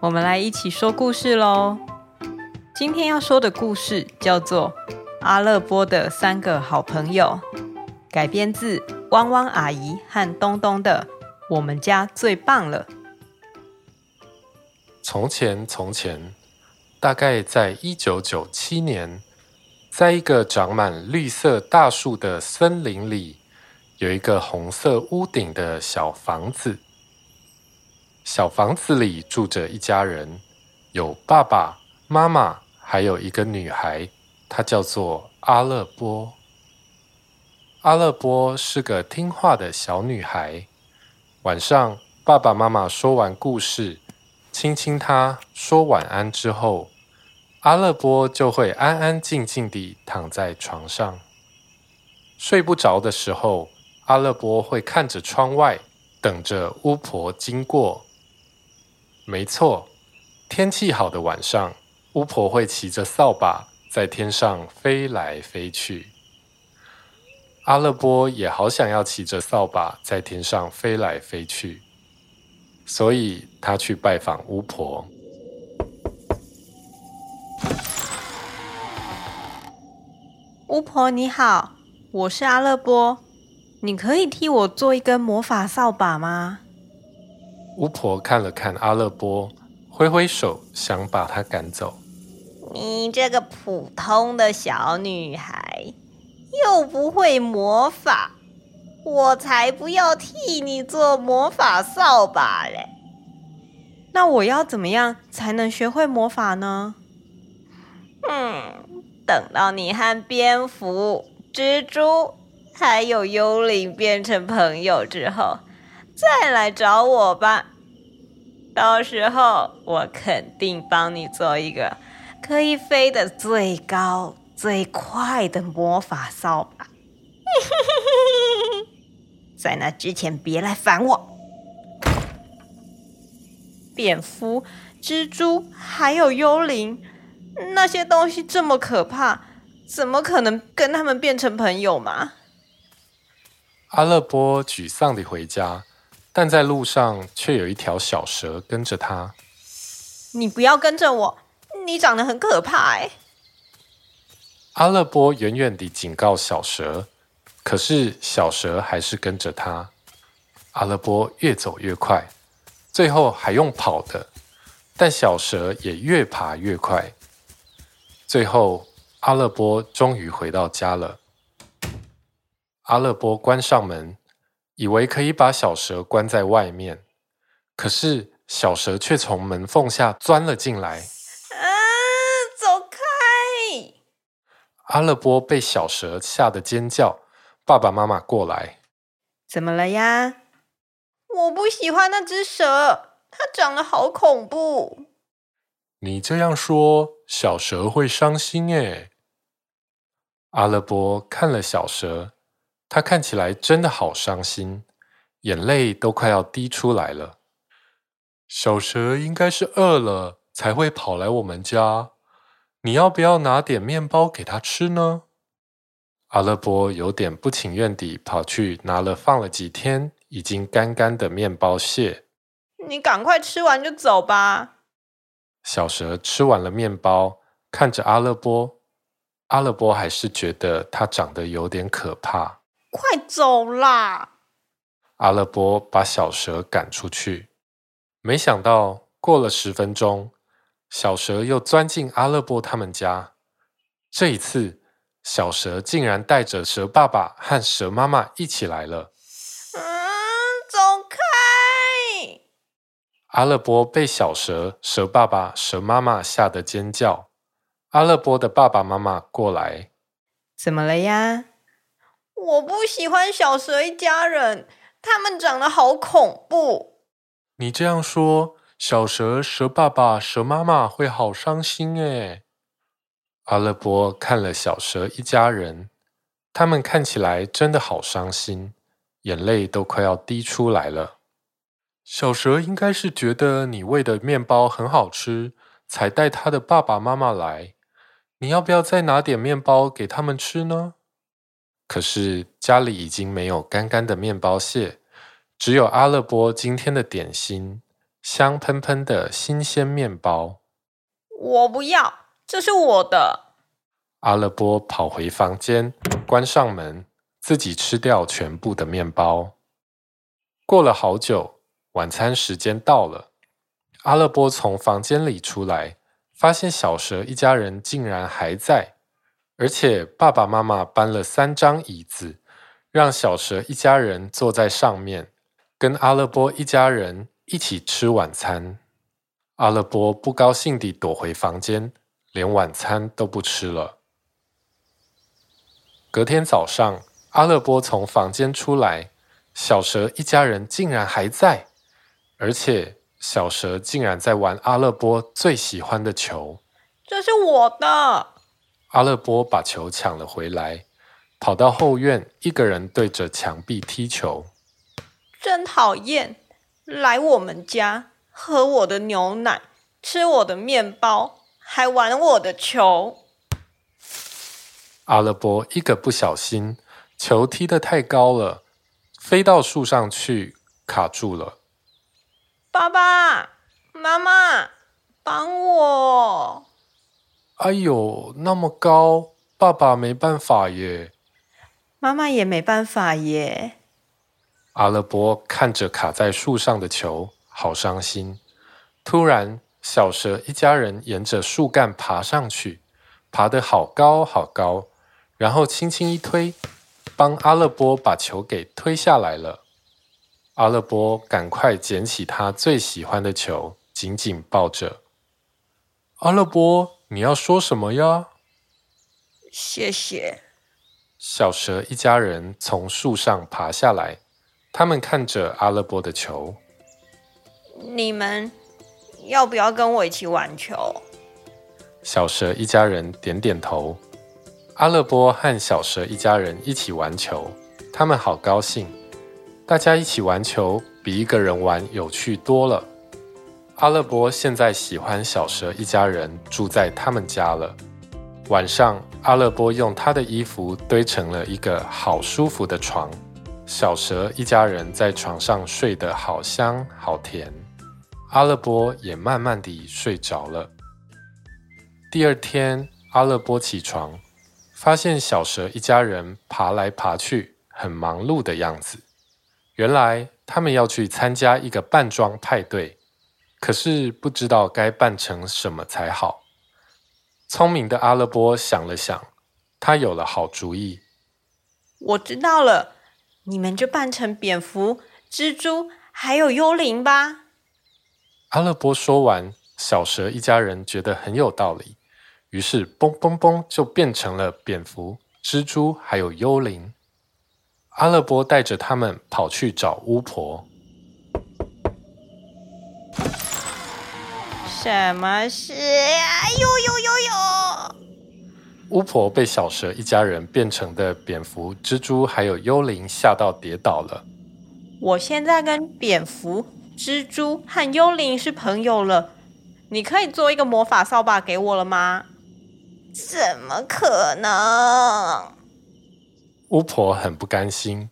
我们来一起说故事喽。今天要说的故事叫做《阿乐波的三个好朋友》，改编自汪汪阿姨和东东的《我们家最棒了》。从前，从前，大概在一九九七年，在一个长满绿色大树的森林里，有一个红色屋顶的小房子。小房子里住着一家人，有爸爸妈妈，还有一个女孩，她叫做阿勒波。阿勒波是个听话的小女孩。晚上，爸爸妈妈说完故事，亲亲她，说晚安之后，阿勒波就会安安静静地躺在床上。睡不着的时候，阿勒波会看着窗外，等着巫婆经过。没错，天气好的晚上，巫婆会骑着扫把在天上飞来飞去。阿乐波也好想要骑着扫把在天上飞来飞去，所以他去拜访巫婆。巫婆你好，我是阿乐波，你可以替我做一根魔法扫把吗？巫婆看了看阿勒波，挥挥手，想把他赶走。你这个普通的小女孩，又不会魔法，我才不要替你做魔法扫把嘞！那我要怎么样才能学会魔法呢？嗯，等到你和蝙蝠、蜘蛛还有幽灵变成朋友之后。再来找我吧，到时候我肯定帮你做一个可以飞得最高最快的魔法扫把。在那之前，别来烦我。蝙蝠、蜘蛛还有幽灵，那些东西这么可怕，怎么可能跟他们变成朋友嘛？阿乐波沮丧地回家。但在路上却有一条小蛇跟着他。你不要跟着我，你长得很可怕哎！阿勒波远远地警告小蛇，可是小蛇还是跟着他。阿勒波越走越快，最后还用跑的，但小蛇也越爬越快。最后，阿勒波终于回到家了。阿勒波关上门。以为可以把小蛇关在外面，可是小蛇却从门缝下钻了进来。啊！走开！阿勒波被小蛇吓得尖叫，爸爸妈妈过来。怎么了呀？我不喜欢那只蛇，它长得好恐怖。你这样说，小蛇会伤心耶。阿勒波看了小蛇。他看起来真的好伤心，眼泪都快要滴出来了。小蛇应该是饿了才会跑来我们家，你要不要拿点面包给他吃呢？阿勒波有点不情愿地跑去拿了放了几天已经干干的面包屑。你赶快吃完就走吧。小蛇吃完了面包，看着阿勒波，阿勒波还是觉得它长得有点可怕。快走啦！阿勒波把小蛇赶出去，没想到过了十分钟，小蛇又钻进阿勒波他们家。这一次，小蛇竟然带着蛇爸爸和蛇妈妈一起来了。嗯，走开！阿勒波被小蛇、蛇爸爸、蛇妈妈吓得尖叫。阿勒波的爸爸妈妈过来，怎么了呀？我不喜欢小蛇一家人，他们长得好恐怖。你这样说，小蛇、蛇爸爸、蛇妈妈会好伤心诶。阿勒波看了小蛇一家人，他们看起来真的好伤心，眼泪都快要滴出来了。小蛇应该是觉得你喂的面包很好吃，才带他的爸爸妈妈来。你要不要再拿点面包给他们吃呢？可是家里已经没有干干的面包屑，只有阿勒波今天的点心，香喷喷的新鲜面包。我不要，这是我的。阿勒波跑回房间，关上门，自己吃掉全部的面包。过了好久，晚餐时间到了，阿勒波从房间里出来，发现小蛇一家人竟然还在。而且爸爸妈妈搬了三张椅子，让小蛇一家人坐在上面，跟阿勒波一家人一起吃晚餐。阿勒波不高兴地躲回房间，连晚餐都不吃了。隔天早上，阿勒波从房间出来，小蛇一家人竟然还在，而且小蛇竟然在玩阿勒波最喜欢的球。这是我的。阿勒波把球抢了回来，跑到后院，一个人对着墙壁踢球。真讨厌！来我们家喝我的牛奶，吃我的面包，还玩我的球。阿勒波一个不小心，球踢得太高了，飞到树上去，卡住了。爸爸妈妈，帮我！哎呦，那么高，爸爸没办法耶。妈妈也没办法耶。阿勒波看着卡在树上的球，好伤心。突然，小蛇一家人沿着树干爬上去，爬得好高好高，然后轻轻一推，帮阿勒波把球给推下来了。阿勒波赶快捡起他最喜欢的球，紧紧抱着。阿勒波。你要说什么呀？谢谢。小蛇一家人从树上爬下来，他们看着阿勒波的球。你们要不要跟我一起玩球？小蛇一家人点点头。阿勒波和小蛇一家人一起玩球，他们好高兴。大家一起玩球比一个人玩有趣多了。阿勒波现在喜欢小蛇一家人住在他们家了。晚上，阿勒波用他的衣服堆成了一个好舒服的床，小蛇一家人在床上睡得好香好甜。阿勒波也慢慢地睡着了。第二天，阿勒波起床，发现小蛇一家人爬来爬去，很忙碌的样子。原来他们要去参加一个扮装派对。可是不知道该扮成什么才好。聪明的阿勒波想了想，他有了好主意。我知道了，你们就扮成蝙蝠、蜘蛛，还有幽灵吧。阿勒波说完，小蛇一家人觉得很有道理，于是嘣嘣嘣就变成了蝙蝠、蜘蛛还有幽灵。阿勒波带着他们跑去找巫婆。什么事呀？呦呦呦呦！巫婆被小蛇一家人变成的蝙蝠、蜘蛛还有幽灵吓到跌倒了。我现在跟蝙蝠、蜘蛛和幽灵是朋友了，你可以做一个魔法扫把给我了吗？怎么可能？巫婆很不甘心，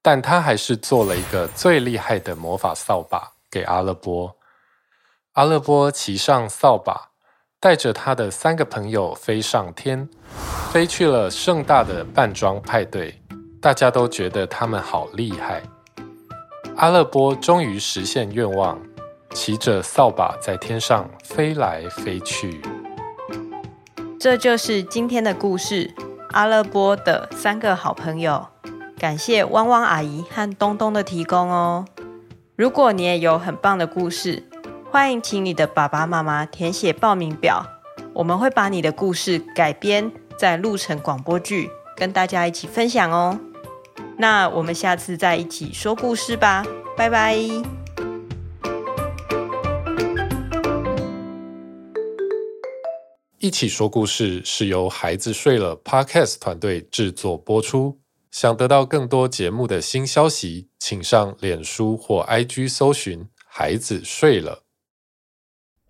但她还是做了一个最厉害的魔法扫把给阿勒波。阿勒波骑上扫把，带着他的三个朋友飞上天，飞去了盛大的扮装派对。大家都觉得他们好厉害。阿勒波终于实现愿望，骑着扫把在天上飞来飞去。这就是今天的故事《阿勒波的三个好朋友》。感谢汪汪阿姨和东东的提供哦。如果你也有很棒的故事，欢迎请你的爸爸妈妈填写报名表，我们会把你的故事改编在录成广播剧，跟大家一起分享哦。那我们下次再一起说故事吧，拜拜。一起说故事是由孩子睡了 Podcast 团队制作播出。想得到更多节目的新消息，请上脸书或 IG 搜寻“孩子睡了”。